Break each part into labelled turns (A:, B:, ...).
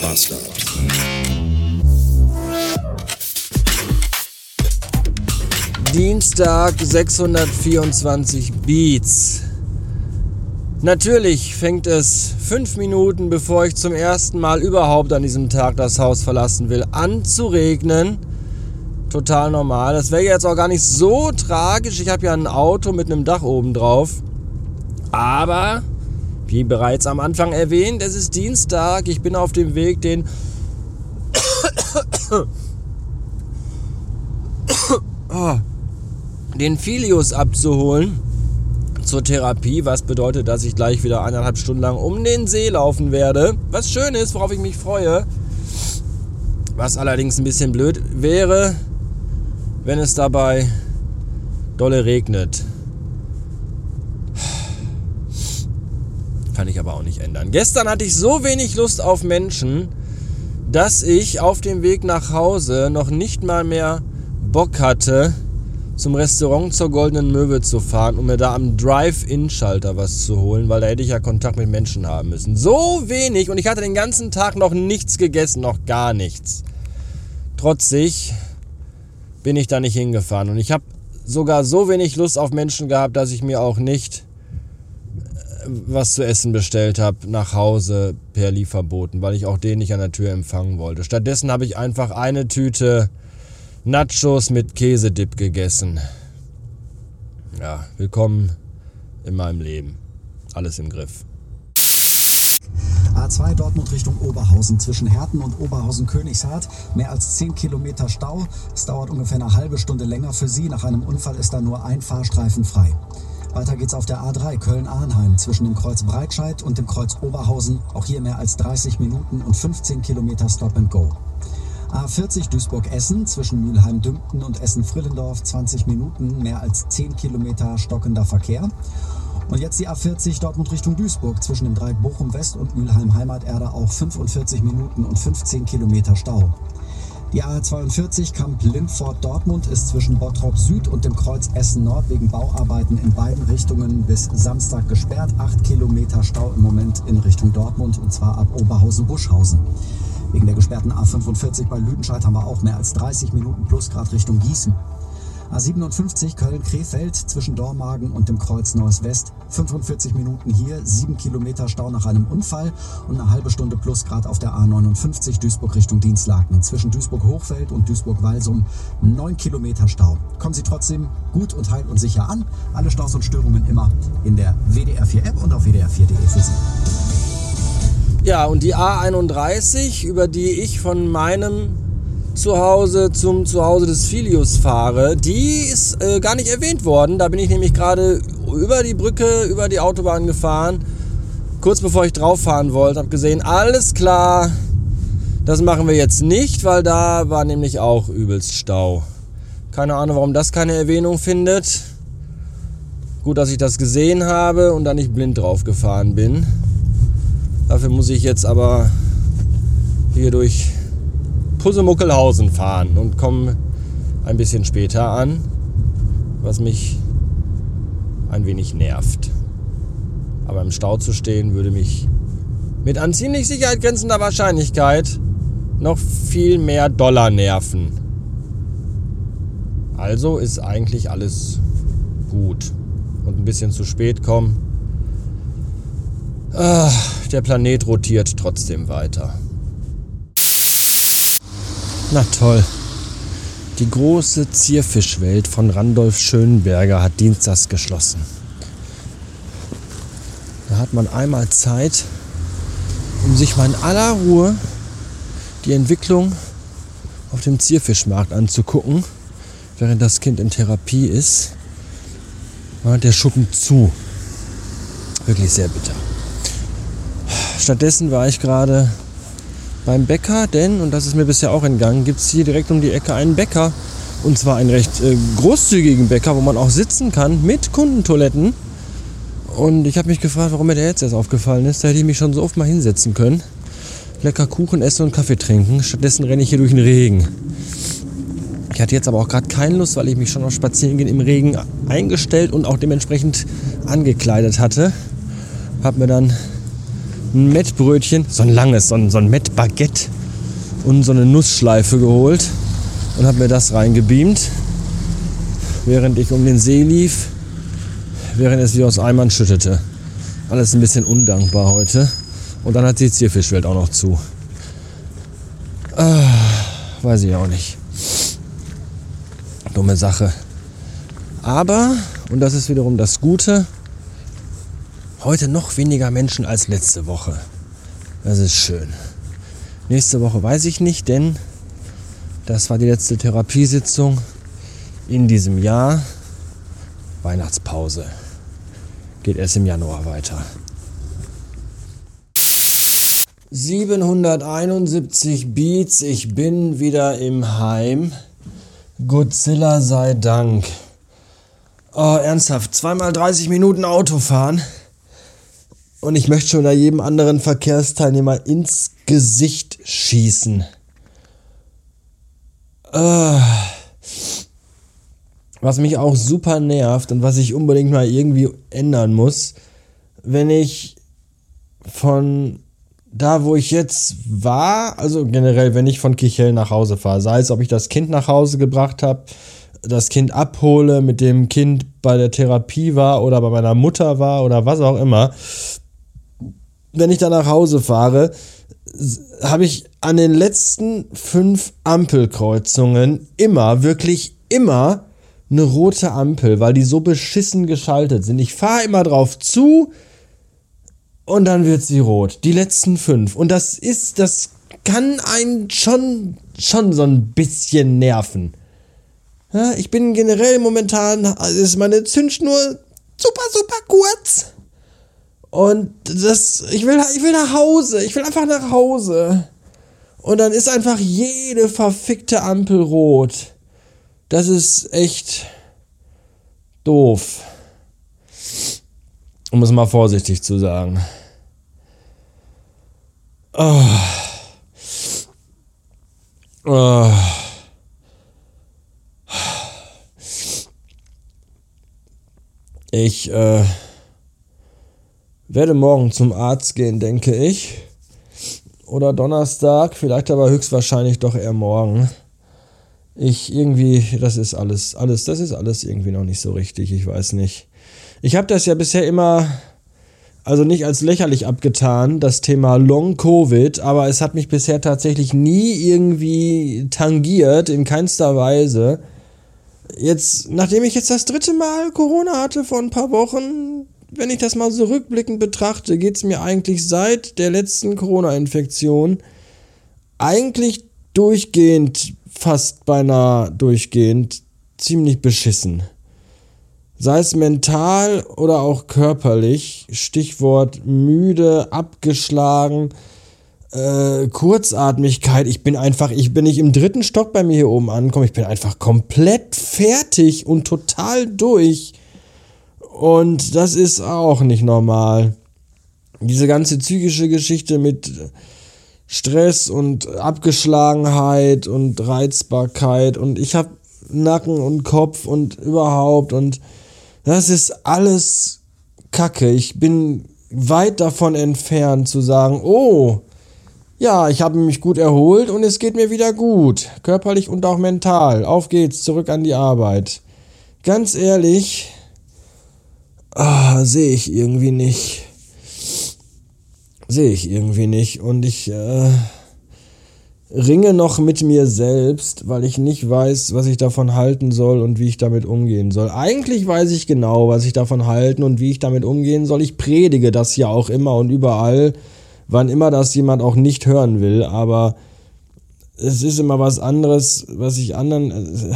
A: Bastard.
B: Dienstag 624 Beats. Natürlich fängt es fünf Minuten, bevor ich zum ersten Mal überhaupt an diesem Tag das Haus verlassen will, an zu regnen. Total normal. Das wäre jetzt auch gar nicht so tragisch. Ich habe ja ein Auto mit einem Dach oben drauf. Aber, wie bereits am Anfang erwähnt, es ist Dienstag. Ich bin auf dem Weg, den den Filius abzuholen zur Therapie, was bedeutet, dass ich gleich wieder eineinhalb Stunden lang um den See laufen werde. Was schön ist, worauf ich mich freue. Was allerdings ein bisschen blöd wäre, wenn es dabei dolle regnet. Kann ich aber auch nicht ändern. Gestern hatte ich so wenig Lust auf Menschen, dass ich auf dem Weg nach Hause noch nicht mal mehr Bock hatte, zum Restaurant zur Goldenen Möwe zu fahren, um mir da am Drive-In-Schalter was zu holen, weil da hätte ich ja Kontakt mit Menschen haben müssen. So wenig und ich hatte den ganzen Tag noch nichts gegessen, noch gar nichts. Trotzig bin ich da nicht hingefahren und ich habe sogar so wenig Lust auf Menschen gehabt, dass ich mir auch nicht was zu essen bestellt habe nach Hause per Lieferboten, weil ich auch den nicht an der Tür empfangen wollte. Stattdessen habe ich einfach eine Tüte Nachos mit Käsedip gegessen. Ja, willkommen in meinem Leben. Alles im Griff.
C: A2 Dortmund Richtung Oberhausen zwischen Herten und Oberhausen-Königshardt. Mehr als 10 Kilometer Stau. Es dauert ungefähr eine halbe Stunde länger für Sie. Nach einem Unfall ist da nur ein Fahrstreifen frei. Weiter geht's auf der A3 Köln-Arnheim zwischen dem Kreuz Breitscheid und dem Kreuz Oberhausen. Auch hier mehr als 30 Minuten und 15 Kilometer Stop and Go. A40 Duisburg-Essen zwischen Mülheim-Dümpten und Essen-Frillendorf 20 Minuten, mehr als 10 Kilometer stockender Verkehr. Und jetzt die A40 Dortmund Richtung Duisburg zwischen dem Dreieck Bochum West und Mülheim Heimaterde auch 45 Minuten und 15 Kilometer Stau. Die A42 Kamp Lindfort Dortmund ist zwischen Bottrop Süd und dem Kreuz Essen Nord wegen Bauarbeiten in beiden Richtungen bis Samstag gesperrt. 8 Kilometer Stau im Moment in Richtung Dortmund und zwar ab Oberhausen-Buschhausen. Wegen der gesperrten A45 bei Lüdenscheid haben wir auch mehr als 30 Minuten plus Grad Richtung Gießen. A57 Köln-Krefeld zwischen Dormagen und dem Kreuz Neuss West. 45 Minuten hier, 7 Kilometer Stau nach einem Unfall und eine halbe Stunde plus Grad auf der A59 Duisburg Richtung Dienstlaken. Zwischen Duisburg-Hochfeld und Duisburg-Walsum 9 Kilometer Stau. Kommen Sie trotzdem gut und heil und sicher an. Alle Staus und Störungen immer in der WDR 4 App und auf WDR4.de für Sie.
B: Ja, und die A31, über die ich von meinem Zuhause zum Zuhause des Filius fahre, die ist äh, gar nicht erwähnt worden. Da bin ich nämlich gerade über die Brücke, über die Autobahn gefahren, kurz bevor ich drauf fahren wollte, habe gesehen, alles klar, das machen wir jetzt nicht, weil da war nämlich auch übelst Stau. Keine Ahnung, warum das keine Erwähnung findet. Gut, dass ich das gesehen habe und da nicht blind drauf gefahren bin. Dafür muss ich jetzt aber hier durch Pussemuckelhausen fahren und komme ein bisschen später an, was mich ein wenig nervt. Aber im Stau zu stehen würde mich mit an ziemlich Sicherheit grenzender Wahrscheinlichkeit noch viel mehr Dollar nerven. Also ist eigentlich alles gut. Und ein bisschen zu spät kommen. Ah, der Planet rotiert trotzdem weiter. Na toll. Die große Zierfischwelt von Randolph Schönberger hat dienstags geschlossen. Da hat man einmal Zeit, um sich mal in aller Ruhe die Entwicklung auf dem Zierfischmarkt anzugucken, während das Kind in Therapie ist. War der Schuppen zu. Wirklich sehr bitter. Stattdessen war ich gerade beim Bäcker, denn, und das ist mir bisher auch entgangen, gibt es hier direkt um die Ecke einen Bäcker. Und zwar einen recht äh, großzügigen Bäcker, wo man auch sitzen kann mit Kundentoiletten. Und ich habe mich gefragt, warum mir der jetzt erst aufgefallen ist. Da hätte ich mich schon so oft mal hinsetzen können. Lecker Kuchen essen und Kaffee trinken. Stattdessen renne ich hier durch den Regen. Ich hatte jetzt aber auch gerade keine Lust, weil ich mich schon auf Spazierengehen im Regen eingestellt und auch dementsprechend angekleidet hatte. Hab mir dann ein Mettbrötchen, so ein langes, so ein, so ein Mettbaguette und so eine Nussschleife geholt und habe mir das reingebeamt, während ich um den See lief, während es wie aus Eimern schüttete. Alles ein bisschen undankbar heute. Und dann hat die Zierfischwelt auch noch zu. Ah, weiß ich auch nicht. Dumme Sache. Aber, und das ist wiederum das Gute, heute noch weniger Menschen als letzte Woche. Das ist schön. Nächste Woche weiß ich nicht, denn das war die letzte Therapiesitzung in diesem Jahr. Weihnachtspause. Geht erst im Januar weiter. 771 Beats, ich bin wieder im Heim. Godzilla sei Dank. Oh, ernsthaft, zweimal 30 Minuten Auto fahren. Und ich möchte schon da jedem anderen Verkehrsteilnehmer ins Gesicht schießen. Uh, was mich auch super nervt und was ich unbedingt mal irgendwie ändern muss, wenn ich von da, wo ich jetzt war, also generell, wenn ich von Kichel nach Hause fahre, sei es, ob ich das Kind nach Hause gebracht habe, das Kind abhole, mit dem Kind bei der Therapie war oder bei meiner Mutter war oder was auch immer, wenn ich da nach Hause fahre, habe ich an den letzten fünf Ampelkreuzungen immer, wirklich immer eine rote Ampel, weil die so beschissen geschaltet sind. Ich fahre immer drauf zu, und dann wird sie rot. Die letzten fünf. Und das ist, das kann einen schon, schon so ein bisschen nerven. Ja, ich bin generell momentan, ist meine Zündschnur super, super kurz. Und das, ich will, ich will nach Hause. Ich will einfach nach Hause. Und dann ist einfach jede verfickte Ampel rot. Das ist echt doof. Um es mal vorsichtig zu sagen. Oh. Oh. Ich äh, werde morgen zum Arzt gehen, denke ich. Oder Donnerstag, vielleicht aber höchstwahrscheinlich doch eher morgen. Ich irgendwie, das ist alles, alles, das ist alles irgendwie noch nicht so richtig, ich weiß nicht. Ich habe das ja bisher immer also nicht als lächerlich abgetan, das Thema Long Covid, aber es hat mich bisher tatsächlich nie irgendwie tangiert, in keinster Weise. Jetzt, nachdem ich jetzt das dritte Mal Corona hatte vor ein paar Wochen, wenn ich das mal so rückblickend betrachte, geht es mir eigentlich seit der letzten Corona-Infektion eigentlich durchgehend, fast beinahe durchgehend, ziemlich beschissen. Sei es mental oder auch körperlich, Stichwort müde, abgeschlagen, äh, Kurzatmigkeit, ich bin einfach, ich bin nicht im dritten Stock bei mir hier oben angekommen, ich bin einfach komplett fertig und total durch. Und das ist auch nicht normal. Diese ganze psychische Geschichte mit Stress und Abgeschlagenheit und Reizbarkeit und ich habe Nacken und Kopf und überhaupt und das ist alles Kacke. Ich bin weit davon entfernt zu sagen, oh, ja, ich habe mich gut erholt und es geht mir wieder gut, körperlich und auch mental. Auf geht's, zurück an die Arbeit. Ganz ehrlich, ah, sehe ich irgendwie nicht. Sehe ich irgendwie nicht. Und ich, äh, ringe noch mit mir selbst, weil ich nicht weiß, was ich davon halten soll und wie ich damit umgehen soll. Eigentlich weiß ich genau, was ich davon halten und wie ich damit umgehen soll. Ich predige das ja auch immer und überall, wann immer das jemand auch nicht hören will, aber es ist immer was anderes, was ich anderen. Äh,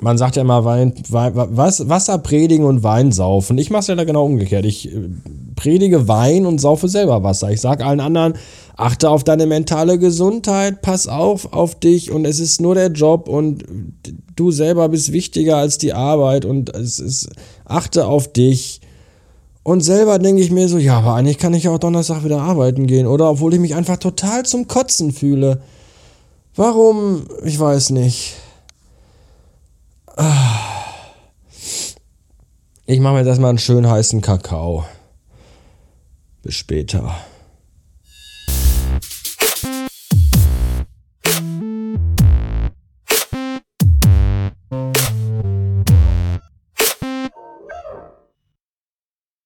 B: man sagt ja immer Wein, Wein, was, Wasser predigen und Wein saufen. Ich mache es ja da genau umgekehrt. Ich äh, predige Wein und saufe selber Wasser. Ich sage allen anderen, achte auf deine mentale Gesundheit, pass auf auf dich und es ist nur der Job und du selber bist wichtiger als die Arbeit und es ist, achte auf dich. Und selber denke ich mir so, ja, aber eigentlich kann ich auch Donnerstag wieder arbeiten gehen, oder? Obwohl ich mich einfach total zum Kotzen fühle. Warum? Ich weiß nicht. Ich mache mir jetzt erstmal einen schön heißen Kakao. Bis später.